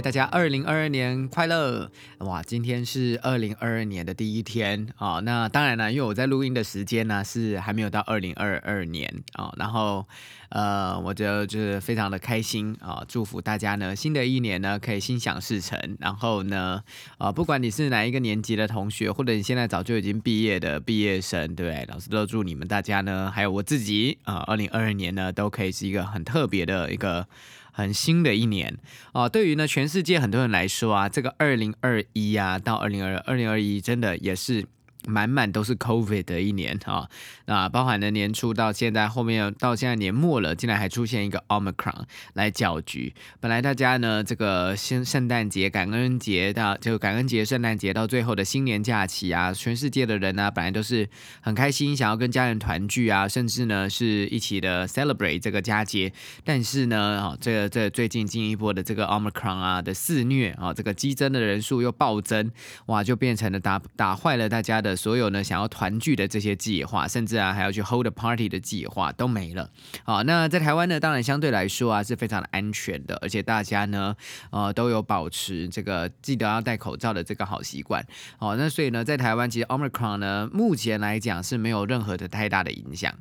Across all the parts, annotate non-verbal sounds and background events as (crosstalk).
大家二零二二年快乐！哇，今天是二零二二年的第一天啊。那当然了，因为我在录音的时间呢是还没有到二零二二年啊。然后呃，我就就是非常的开心啊，祝福大家呢，新的一年呢可以心想事成。然后呢，啊，不管你是哪一个年级的同学，或者你现在早就已经毕业的毕业生，对不对？老师都祝你们大家呢，还有我自己啊，二零二二年呢都可以是一个很特别的一个。很新的一年啊，对于呢全世界很多人来说啊，这个二零二一啊到二零二二零二一真的也是。满满都是 COVID 的一年啊，那包含了年初到现在，后面到现在年末了，竟然还出现一个 Omicron 来搅局。本来大家呢，这个圣圣诞节、感恩节到就感恩节、圣诞节到最后的新年假期啊，全世界的人呢，本来都是很开心，想要跟家人团聚啊，甚至呢是一起的 celebrate 这个佳节。但是呢，啊，这个这最近进一步的这个 Omicron 啊的肆虐啊，这个激增的人数又暴增，哇，就变成了打打坏了大家的。所有呢想要团聚的这些计划，甚至啊还要去 hold a party 的计划都没了。好，那在台湾呢，当然相对来说啊是非常的安全的，而且大家呢呃都有保持这个记得要戴口罩的这个好习惯。好，那所以呢，在台湾其实 Omicron 呢目前来讲是没有任何的太大的影响。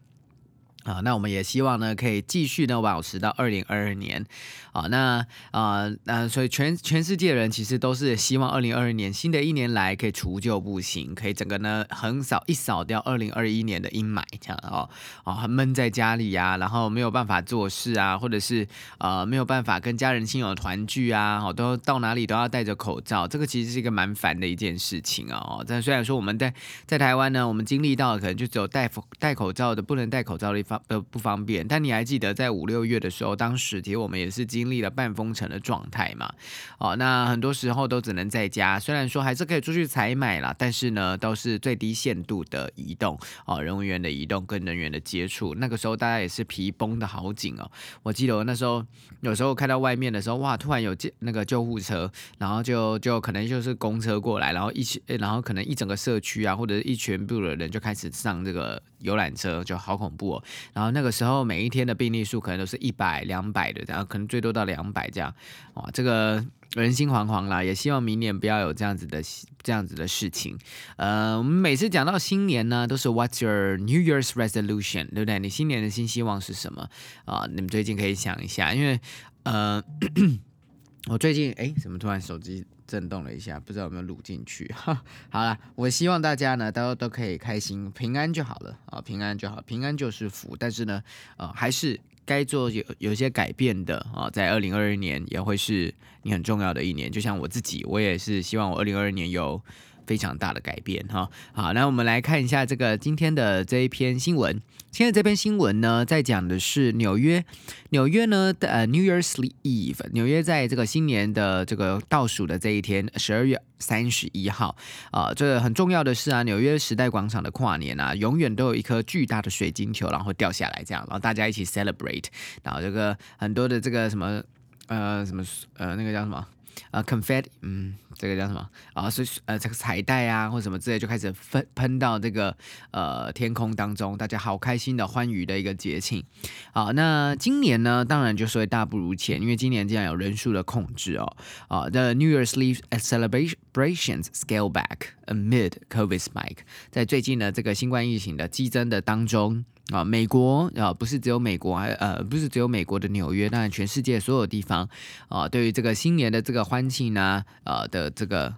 啊，那我们也希望呢，可以继续呢保持到二零二二年。啊，那啊，那所以全全世界人其实都是希望二零二二年新的一年来可以除旧布新，可以整个呢横扫一扫掉二零二一年的阴霾，这样哦，啊，闷在家里呀，然后没有办法做事啊，或者是呃没有办法跟家人亲友团聚啊，哦，都到哪里都要戴着口罩，这个其实是一个蛮烦的一件事情啊。哦，但虽然说我们在在台湾呢，我们经历到的可能就只有戴戴口罩的不能戴口罩的地方。的不方便，但你还记得在五六月的时候，当时其实我们也是经历了半封城的状态嘛？哦，那很多时候都只能在家，虽然说还是可以出去采买啦，但是呢，都是最低限度的移动哦，人员的移动跟人员的接触，那个时候大家也是皮绷的好紧哦。我记得我那时候有时候看到外面的时候，哇，突然有救那个救护车，然后就就可能就是公车过来，然后一起，然后可能一整个社区啊，或者一全部的人就开始上这个游览车，就好恐怖哦。然后那个时候，每一天的病例数可能都是一百、两百的，然后可能最多到两百这样，哇，这个人心惶惶啦。也希望明年不要有这样子的这样子的事情。呃，我们每次讲到新年呢，都是 What's your New Year's resolution，对不对？你新年的新希望是什么啊？你们最近可以想一下，因为呃，(coughs) 我最近哎，怎么突然手机？震动了一下，不知道有没有录进去。(laughs) 好了，我希望大家呢都都可以开心平安就好了啊，平安就好，平安就是福。但是呢，呃，还是该做有有些改变的啊，在二零二二年也会是你很重要的一年。就像我自己，我也是希望我二零二二年有。非常大的改变哈，好，那我们来看一下这个今天的这一篇新闻。现在这篇新闻呢，在讲的是纽约，纽约呢的呃 New Year's Eve，纽约在这个新年的这个倒数的这一天，十二月三十一号啊，这很重要的是啊，纽约时代广场的跨年啊，永远都有一颗巨大的水晶球，然后掉下来这样，然后大家一起 celebrate，然后这个很多的这个什么呃什么呃那个叫什么？呃，confetti，嗯，这个叫什么啊？是呃，这个彩带啊，或什么之类，就开始喷喷到这个呃天空当中，大家好开心的欢愉的一个节庆。好，那今年呢，当然就是会大不如前，因为今年竟然有人数的控制哦。啊，The New Year's Eve celebration Operations scale back amid COVID spike，在最近呢这个新冠疫情的激增的当中。啊，美国啊，不是只有美国，还呃，不是只有美国的纽约，当然全世界所有地方啊，对于这个新年的这个欢庆呢，呃的这个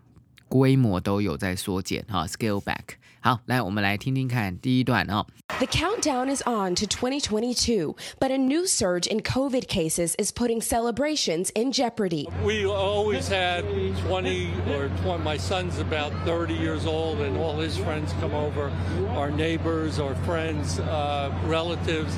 规模都有在缩减哈，scale back。好，来我们来听听看第一段哦。The countdown is on to 2022, but a new surge in COVID cases is putting celebrations in jeopardy. We always had 20 or 20, my son's about 30 years old, and all his friends come over, our neighbors, our friends, uh, relatives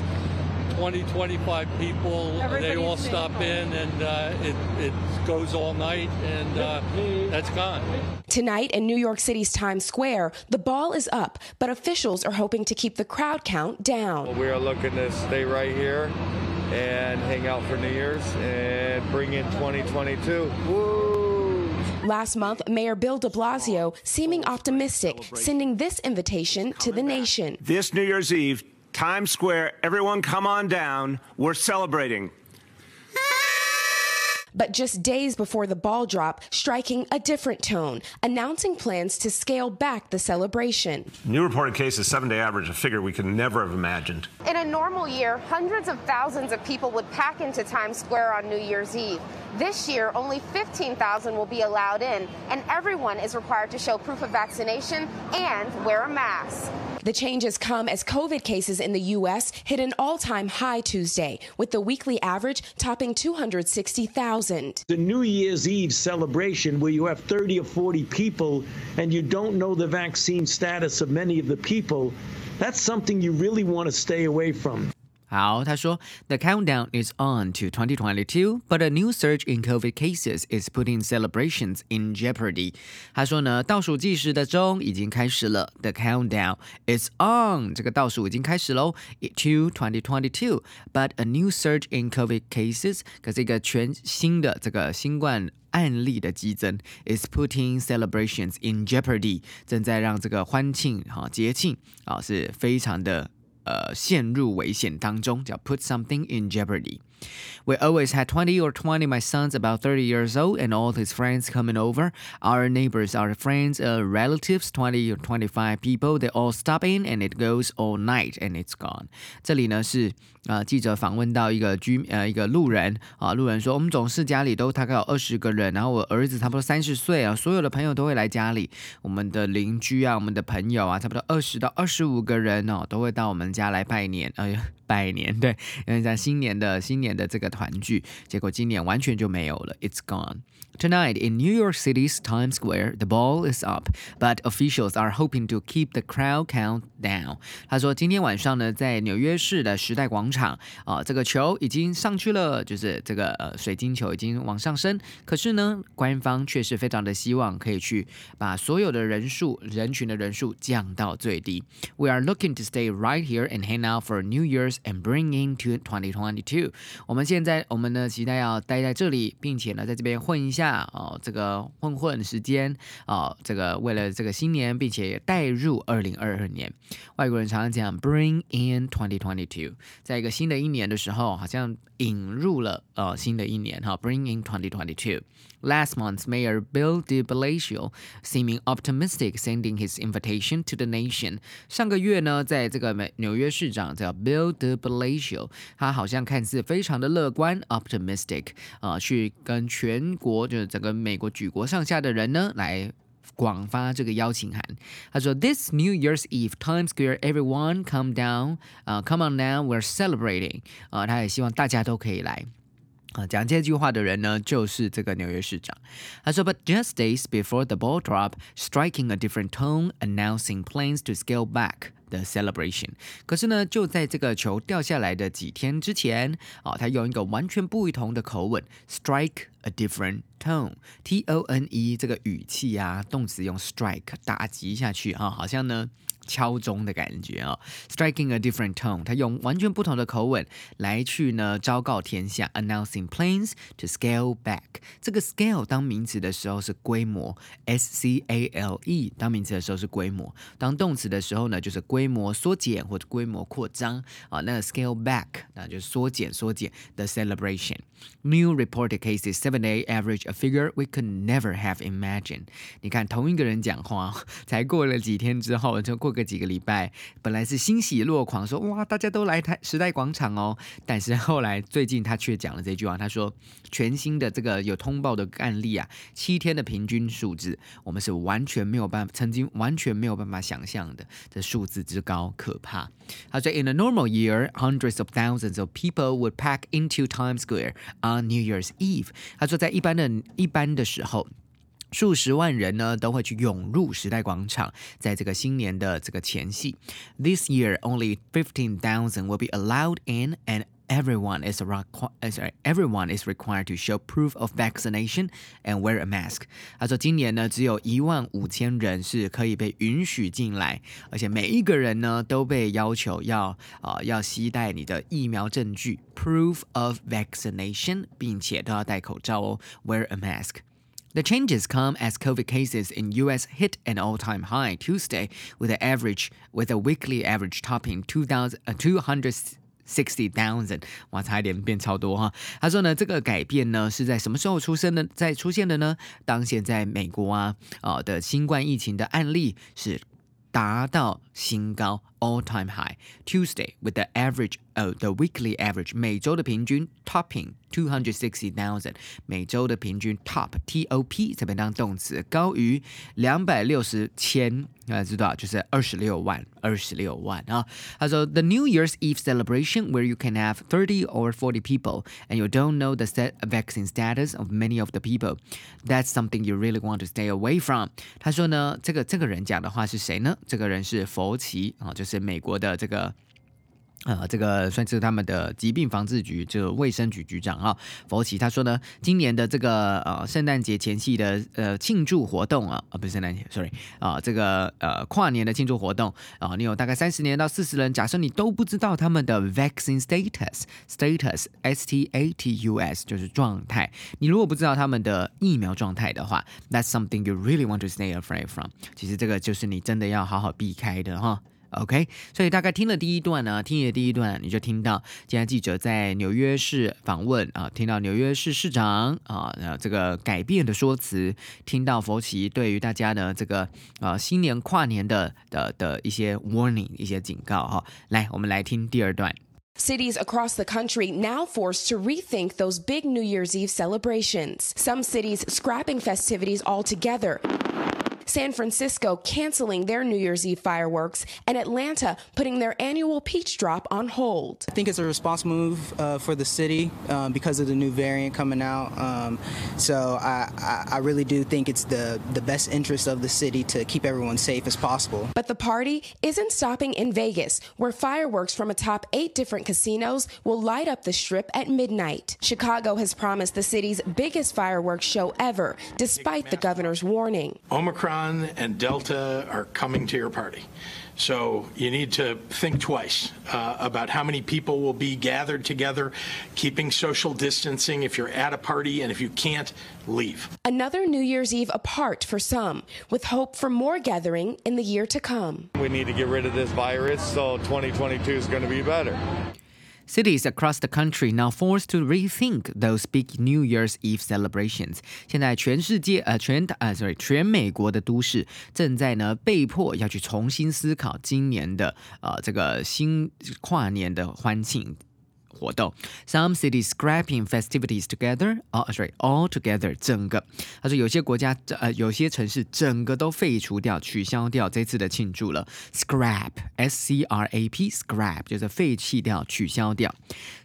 20, 25 people. they all stop in, and uh, it, it goes all night, and uh, that's gone. Tonight in New York City's Times Square, the ball is up, but officials are hoping to keep the crowd count down. We are looking to stay right here and hang out for New Year's and bring in 2022. Woo! Last month, Mayor Bill de Blasio seeming optimistic, sending this invitation to the nation. This New Year's Eve, Times Square, everyone come on down. We're celebrating. But just days before the ball drop, striking a different tone, announcing plans to scale back the celebration. New reported cases, seven day average, a figure we could never have imagined. In a normal year, hundreds of thousands of people would pack into Times Square on New Year's Eve. This year, only 15,000 will be allowed in, and everyone is required to show proof of vaccination and wear a mask. The changes come as COVID cases in the U.S. hit an all time high Tuesday, with the weekly average topping 260,000. The New Year's Eve celebration where you have 30 or 40 people and you don't know the vaccine status of many of the people, that's something you really want to stay away from. 好，他说，The countdown is on to 2022, but a new surge in COVID cases is putting celebrations in jeopardy. 他说呢，倒数计时的钟已经开始了，The countdown is on，这个倒数已经开始喽，to 2022, but a new surge in COVID cases，可是一个全新的这个新冠。案例的激增 is putting celebrations in jeopardy，正在让这个欢庆哈节庆啊是非常的 呃陷入危险当中，叫 put something in jeopardy。We always had 20 or 20 my sons about 30 years old and all his friends coming over. Our neighbors, our friends, uh, relatives, 20 or 25 people, they all stop in and it goes all night and it's gone. 这里呢是呃记者访问到一个居呃一个路人啊，路人说我们总是家里都大概有二十个人，然后我儿子差不多三十岁啊，所有的朋友都会来家里，我们的邻居啊，我们的朋友啊，差不多二十到二十五个人哦，都会到我们家来拜年，哎呀。拜年，对，因为在新年的新年 的这个团聚，结果今年完全就没有了，It's gone. Tonight in New York City's Times Square, the ball is up, but officials are hoping to keep the crowd count down. 他说，今天晚上呢，在纽约市的时代广场啊，这个球已经上去了，就是这个呃水晶球已经往上升。可是呢，官方却是非常的希望可以去把所有的人数人群的人数降到最低。We are looking to stay right here and hang out for New Year's and bring into 2022。 我们现在我们呢期待要待在这里，并且呢在这边混一下。下哦，这个混混时间哦，这个为了这个新年，并且带入二零二二年，外国人常常讲 bring in twenty twenty two，在一个新的一年的时候，好像引入了呃新的一年哈，bring in twenty twenty two。Last month, Mayor Bill de Blasio seeming optimistic, sending his invitation to the nation. 上个月呢，在这个美纽约市长叫 Bill de Blasio，他好像看似非常的乐观，optimistic 啊、呃，去跟全国就是整个美国举国上下的人呢来。广发这个邀请函，他说：“This New Year's Eve, Times Square, everyone come down, 啊、uh,，come on now, we're celebrating。啊，他也希望大家都可以来。” 啊，讲这句话的人呢，就是这个纽约市长。他说，But just days before the ball drop, striking a different tone, announcing plans to scale back the celebration。可是呢，就在这个球掉下来的几天之前，啊，他用一个完全不同的口吻，strike a different tone，T O N E 这个语气啊，动词用 strike 打击下去啊，好像呢。敲钟的感觉啊，striking a different tone，他用完全不同的口吻来去呢昭告天下，announcing plans to scale back。这个 scale 当名词的时候是规模，s c a l e 当名词的时候是规模，当动词的时候呢就是规模缩减或者规模扩张啊。那 scale back 那就是缩减缩减，the celebration。New reported cases seven day average a figure we could never have imagined。你看同一个人讲话，才过了几天之后就过。个几个礼拜，本来是欣喜若狂，说哇，大家都来台时代广场哦。但是后来最近他却讲了这句话，他说全新的这个有通报的案例啊，七天的平均数字，我们是完全没有办法，曾经完全没有办法想象的，这数字之高可怕。他说，In (laughs) a normal year, hundreds of thousands of people would pack into Times Square on New Year's Eve。他说，在一般的一般的时候。数十万人呢都会去涌入时代广场，在这个新年的这个前夕。This year, only fifteen thousand will be allowed in, and everyone is sorry, everyone is required to show proof of vaccination and wear a mask。他说，今年呢只有一万五千人是可以被允许进来，而且每一个人呢都被要求要啊、呃、要携带你的疫苗证据 proof of vaccination，并且都要戴口罩哦，wear a mask。The changes come as COVID cases in US hit an all-time high Tuesday with an average with a weekly average topping 2000 uh, Sixty thousand，哇，差一点变超多哈。他说呢，这个改变呢是在什么时候出生的？在出现的呢？当前在美国啊啊、的新冠疫情的案例是达到新高 all-time high Tuesday with the average 呃、the weekly average 每周的平均 topping two hundred sixty thousand 每周的平均 top T O P 这边当动词高于两百六十千，大家知道就是二十六万二十六万啊。他说 The New Year's Eve celebration where you can have thirty or forty people and you don't know the set vaccine status of many of the people that's something you really want to stay away from。他说呢，这个这个人讲的话是谁呢？这个人是佛奇啊，就是 是美国的这个。呃，这个算是他们的疾病防治局，就卫生局局长啊，佛奇他说呢，今年的这个呃圣诞节前夕的呃庆祝活动啊，啊不是圣诞节，sorry 啊，这个呃跨年的庆祝活动啊，你有大概三十年到四十人，假设你都不知道他们的 vaccine status，status S T A T U S 就是状态，你如果不知道他们的疫苗状态的话，that's something you really want to stay away from。其实这个就是你真的要好好避开的哈。OK，所以大概听了第一段呢，听了第一段，你就听到今天记者在纽约市访问啊，听到纽约市市长啊，呃，这个改变的说辞，听到佛奇对于大家的这个啊新年跨年的的的一些 warning，一些警告哈。来，我们来听第二段。 Cities across the country now forced to rethink those big New Year's Eve celebrations. Some cities scrapping festivities altogether. San Francisco canceling their New Year's Eve fireworks, and Atlanta putting their annual peach drop on hold. I think it's a responsible move uh, for the city um, because of the new variant coming out. Um, so I, I, I really do think it's the, the best interest of the city to keep everyone safe as possible. But the party isn't stopping in Vegas, where fireworks from atop eight different casinos will light up the strip at midnight. Chicago has promised the city's biggest fireworks show ever, despite the governor's warning. Omicron and Delta are coming to your party. So you need to think twice uh, about how many people will be gathered together, keeping social distancing if you're at a party, and if you can't, leave. Another New Year's Eve apart for some, with hope for more gathering in the year to come. We need to get rid of this virus, so 2022 is going to be better. Cities across the country now forced to rethink those big New Year's Eve celebrations。现在全世界呃全呃 sorry 全美国的都市正在呢被迫要去重新思考今年的呃这个新跨年的欢庆。活动，Some cities scrapping festivities together，哦、oh,，sorry all together，整个，他说有些国家呃有些城市整个都废除掉、取消掉这次的庆祝了，scrap，s c r a p，scrap 就是废弃掉、取消掉。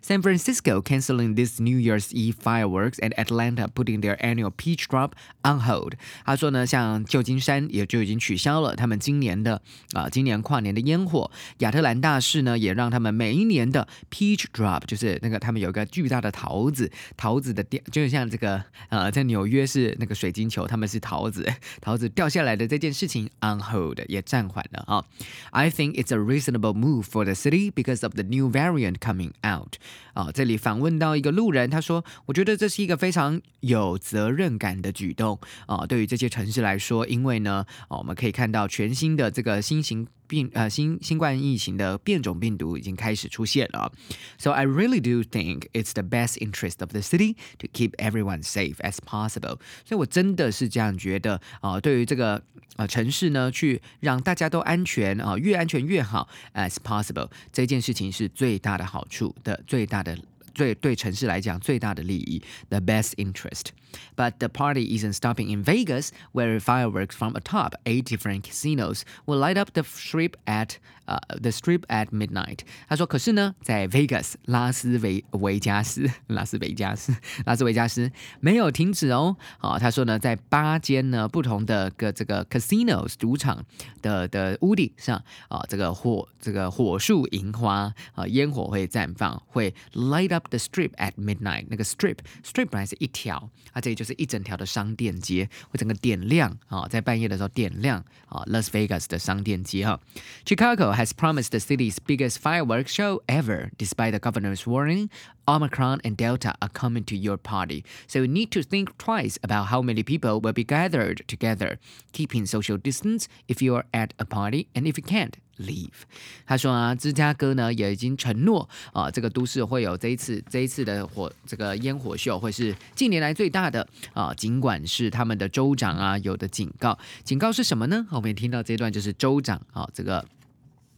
San Francisco canceling this New Year's Eve fireworks and Atlanta putting their annual peach drop on hold。他说呢，像旧金山也就已经取消了他们今年的啊、今年跨年的烟火，亚特兰大市呢也让他们每一年的 peach drop。 就是那个他们有一个巨大的桃子，桃子的掉，就是像这个呃，在纽约是那个水晶球，他们是桃子，(laughs) 桃子掉下来的这件事情 on hold 也暂缓了啊。I think it's a reasonable move for the city because of the new variant coming out。啊，这里访问到一个路人，他说，我觉得这是一个非常有责任感的举动啊，对于这些城市来说，因为呢，啊，我们可以看到全新的这个新型。病呃新新冠疫情的变种病毒已经开始出现了，so I really do think it's the best interest of the city to keep everyone safe as possible。所以我真的是这样觉得啊、对于这个呃城市呢，去让大家都安全啊、越安全越好，as possible 这件事情是最大的好处的，最大的。最对城市来讲最大的利益，the best interest. But the party isn't stopping in Vegas, where fireworks from atop eight different casinos will light up the strip at 呃、uh, the strip at midnight。他说，可是呢，在 Vegas 拉斯维维加斯拉斯维加斯拉斯维加斯没有停止哦。啊，他说呢，在八间呢不同的个这个 casinos 赌场的的屋顶上啊，这个火这个火树银花啊，烟火会绽放，会 light up the strip at midnight。那个 strip strip 本来是一条，它这里就是一整条的商店街，会整个点亮啊，在半夜的时候点亮啊，Las Vegas 的商店街哈，Chicago。has promised the city's biggest fireworks show ever, despite the governor's warning. Omicron and Delta are coming to your party, so you need to think twice about how many people will be gathered together. Keeping social distance if you are at a party, and if you can't, leave。他说啊，芝加哥呢也已经承诺啊，这个都市会有这一次这一次的火这个烟火秀会是近年来最大的啊。尽管是他们的州长啊有的警告，警告是什么呢？我们听到这段就是州长啊这个。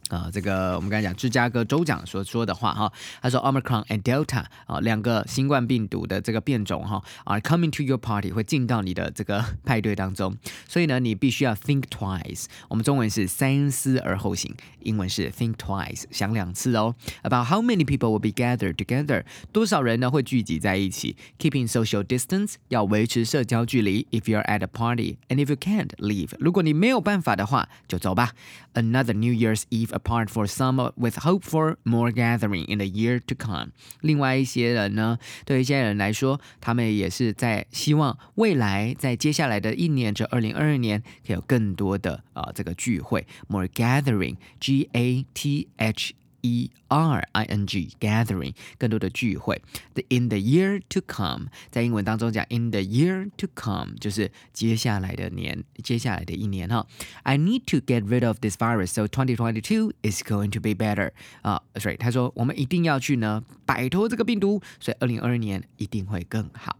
啊，这个我们刚才讲芝加哥州长所说的话哈，他说 Omicron and Delta 啊，两个新冠病毒的这个变种哈，are coming to your party 会进到你的这个派对当中，所以呢，你必须要 think (laughs) twice。我们中文是三思而后行，英文是 think twice，想两次哦。About how many people will be gathered together，多少人呢会聚集在一起？Keeping social distance 要维持社交距离。If you're at a party and if you can't leave，如果你没有办法的话，就走吧。Another New Year's Eve。 apart for some with hope for more gathering in the year to come。另外一些人呢，对一些人来说，他们也是在希望未来在接下来的一年，这二零二二年，可以有更多的啊、呃、这个聚会，more gathering，G A T H。 E R I N G gathering 更多的聚会。The in the year to come 在英文当中讲 in the year to come 就是接下来的年，接下来的一年哈。I need to get rid of this virus, so 2022 is going to be better 啊、uh,，sorry，他说我们一定要去呢摆脱这个病毒，所以二零二二年一定会更好。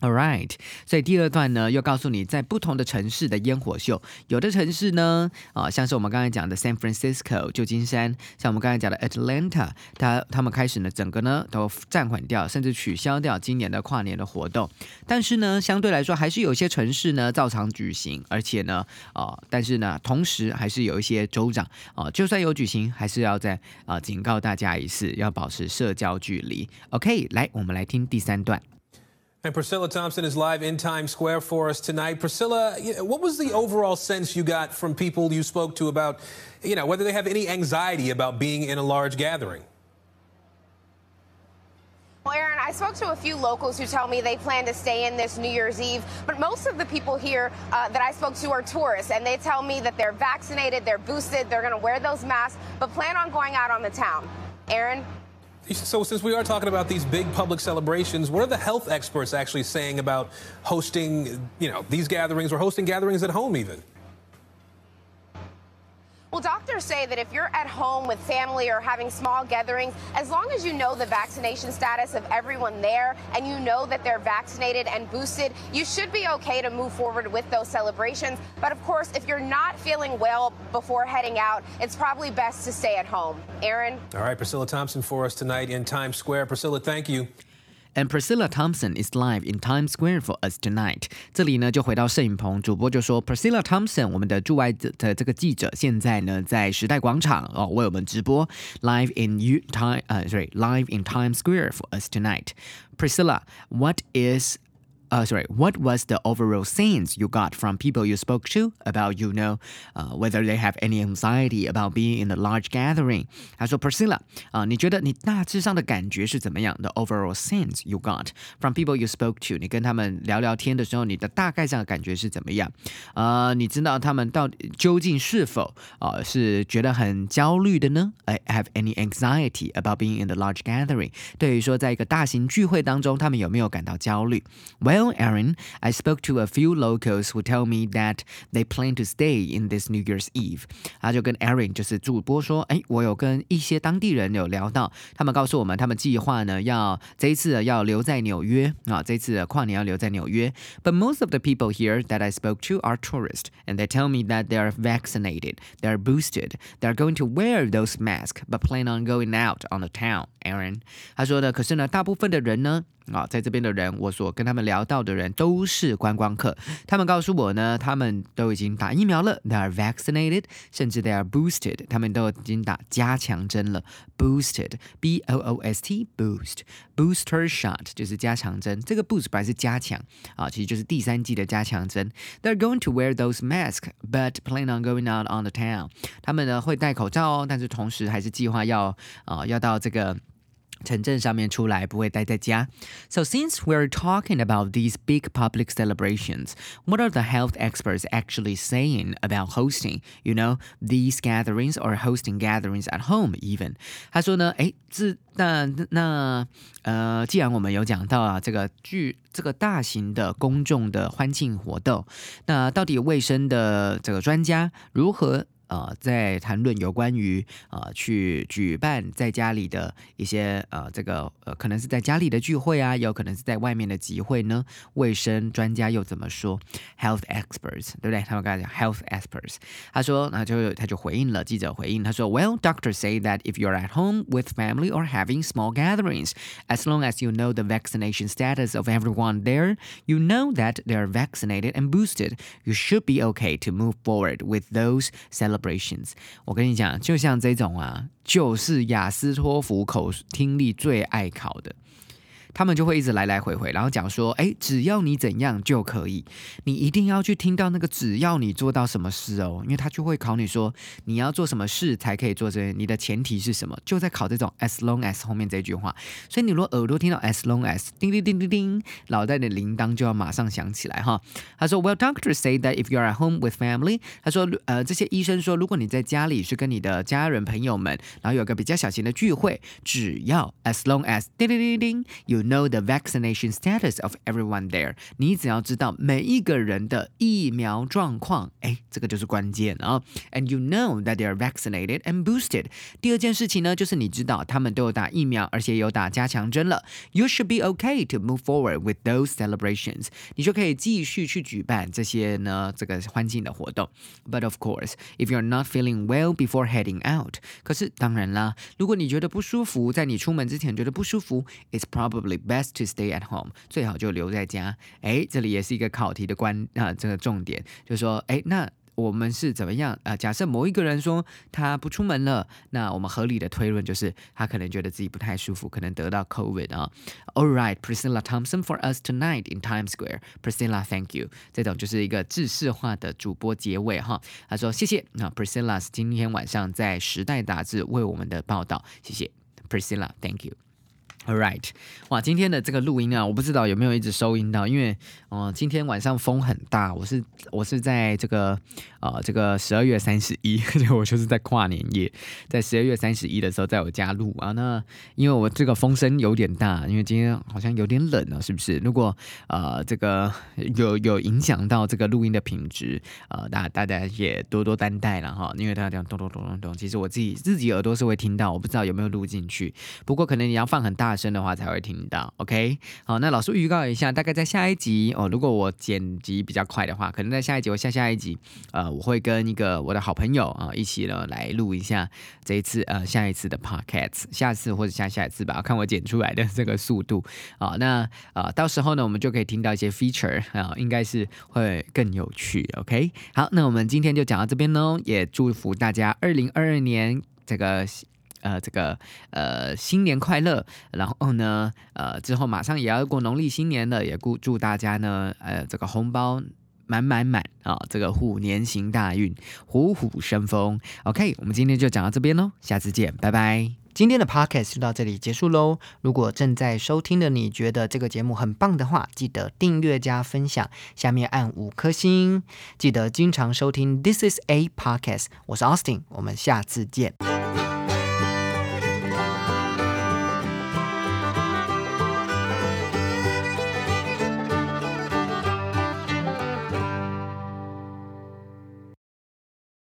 All right，所以第二段呢，又告诉你在不同的城市的烟火秀，有的城市呢，啊，像是我们刚才讲的 San Francisco 旧金山，像我们刚才讲的 Atlanta，它他们开始呢，整个呢都暂缓掉，甚至取消掉今年的跨年的活动。但是呢，相对来说，还是有些城市呢照常举行，而且呢，啊，但是呢，同时还是有一些州长啊，就算有举行，还是要在啊警告大家一次，要保持社交距离。OK，来，我们来听第三段。And Priscilla Thompson is live in Times Square for us tonight. Priscilla, what was the overall sense you got from people you spoke to about, you know, whether they have any anxiety about being in a large gathering? Well, Aaron, I spoke to a few locals who tell me they plan to stay in this New Year's Eve, but most of the people here uh, that I spoke to are tourists, and they tell me that they're vaccinated, they're boosted, they're going to wear those masks, but plan on going out on the town. Aaron? So, since we are talking about these big public celebrations, what are the health experts actually saying about hosting, you know, these gatherings or hosting gatherings at home even? Well, doctors say that if you're at home with family or having small gatherings, as long as you know the vaccination status of everyone there and you know that they're vaccinated and boosted, you should be okay to move forward with those celebrations. But of course, if you're not feeling well before heading out, it's probably best to stay at home. Aaron? All right, Priscilla Thompson for us tonight in Times Square. Priscilla, thank you. And Priscilla Thompson is live in Times Square for us tonight。这里呢就回到摄影棚，主播就说 Priscilla Thompson，我们的驻外的这个记者现在呢在时代广场哦为我们直播 live in U time 呃 sorry live in Times Square for us tonight。Priscilla, what is uh, sorry, what was the overall sense you got from people you spoke to about, you know, uh, whether they have any anxiety about being in a large gathering? 他说，Priscilla，啊、呃，你觉得你大致上的感觉是怎么样？The overall sense you got from people you spoke to，你跟他们聊聊天的时候，你的大概上的感觉是怎么样？呃，你知道他们到底究竟是否啊、呃、是觉得很焦虑的呢？I have any anxiety about being in the large gathering？对于说在一个大型聚会当中，他们有没有感到焦虑？Well Well, Aaron, I spoke to a few locals who tell me that they plan to stay in this New Year's Eve。他就跟 Aaron 就是主播说，哎，我有跟一些当地人有聊到，他们告诉我们，他们计划呢要这一次要留在纽约啊，这一次跨年要留在纽约。But most of the people here that I spoke to are tourists, and they tell me that they are vaccinated, they are boosted, they are going to wear those masks, but plan on going out on the town. Aaron，他说呢，可是呢，大部分的人呢。 啊，在这边的人，我所跟他们聊到的人都是观光客。他们告诉我呢，他们都已经打疫苗了，they are vaccinated，甚至 they are boosted，他们都已经打加强针了，boosted，b o o s t，boost，booster shot 就是加强针。这个 boost 本来是加强啊，其实就是第三季的加强针。They're going to wear those masks，but plan on going out on the town。他们呢会戴口罩哦，但是同时还是计划要啊要到这个。城镇上面出来，不会待在家。So since we're talking about these big public celebrations, what are the health experts actually saying about hosting, you know, these gatherings or hosting gatherings at home even？他说呢，诶，自那那呃，既然我们有讲到啊，这个巨这个大型的公众的欢庆活动，那到底卫生的这个专家如何？ 呃，在谈论有关于呃去举办在家里的一些呃这个呃可能是在家里的聚会啊，有可能是在外面的集会呢？卫生专家又怎么说？Health experts，对不对？他们刚才讲 health experts，他说，那就他就回应了记者回应，他说，Well, doctors say that if you're at home with family or having small gatherings, as long as you know the vaccination status of everyone there, you know that they're vaccinated and boosted, you should be okay to move forward with those celebrations. abrasions。我跟你讲，就像这种啊，就是雅思托福口听力最爱考的。他们就会一直来来回回，然后讲说，哎，只要你怎样就可以，你一定要去听到那个只要你做到什么事哦，因为他就会考你说你要做什么事才可以做这些，你的前提是什么，就在考这种 as long as 后面这句话。所以你如果耳朵听到 as long as，叮叮叮叮叮，脑袋的铃铛就要马上响起来哈。他说，Well, doctor say that if you are at home with family，他说，呃，这些医生说，如果你在家里是跟你的家人朋友们，然后有个比较小型的聚会，只要 as long as 叮叮叮叮有 know the vaccination status of everyone there，你只要知道每一个人的疫苗状况，哎，这个就是关键啊。And you know that they are vaccinated and boosted。第二件事情呢，就是你知道他们都有打疫苗，而且有打加强针了。You should be okay to move forward with those celebrations。你就可以继续去举办这些呢这个欢庆的活动。But of course, if you're not feeling well before heading out，可是当然啦，如果你觉得不舒服，在你出门之前觉得不舒服，it's probably best to stay at home，最好就留在家。哎，这里也是一个考题的关啊，这个重点就是说，哎，那我们是怎么样啊？假设某一个人说他不出门了，那我们合理的推论就是他可能觉得自己不太舒服，可能得到 COVID 啊。All right, Priscilla Thompson for us tonight in Times Square. Priscilla, thank you。这种就是一个制式化的主播结尾哈。他说谢谢啊，Priscilla 今天晚上在时代杂志为我们的报道，谢谢 Priscilla, thank you。All right，哇，今天的这个录音啊，我不知道有没有一直收音到，因为，嗯，今天晚上风很大，我是我是在这个，呃，这个十二月三十一，(laughs) 我就是在跨年夜，在十二月三十一的时候，在我家录啊，那因为我这个风声有点大，因为今天好像有点冷了，是不是？如果呃这个有有影响到这个录音的品质，呃，大大家也多多担待了哈，因为大家这样咚咚咚咚咚，其实我自己自己耳朵是会听到，我不知道有没有录进去，不过可能你要放很大。声的话才会听到，OK，好，那老师预告一下，大概在下一集哦，如果我剪辑比较快的话，可能在下一集或下下一集，呃，我会跟一个我的好朋友啊一起呢来录一下这一次呃下一次的 Podcast，下次或者下下一次吧，(laughs) 看我剪出来的这个速度啊，那啊到时候呢我们就可以听到一些 feature 啊，应该是会更有趣，OK，好，那我们今天就讲到这边喽，也祝福大家二零二二年这个。呃，这个呃，新年快乐！然后呢，呃，之后马上也要过农历新年了，也祝大家呢，呃，这个红包满满满啊！这个虎年行大运，虎虎生风。OK，我们今天就讲到这边喽，下次见，拜拜！今天的 Podcast 就到这里结束喽。如果正在收听的你觉得这个节目很棒的话，记得订阅加分享，下面按五颗星。记得经常收听 This is a Podcast，我是 Austin，我们下次见。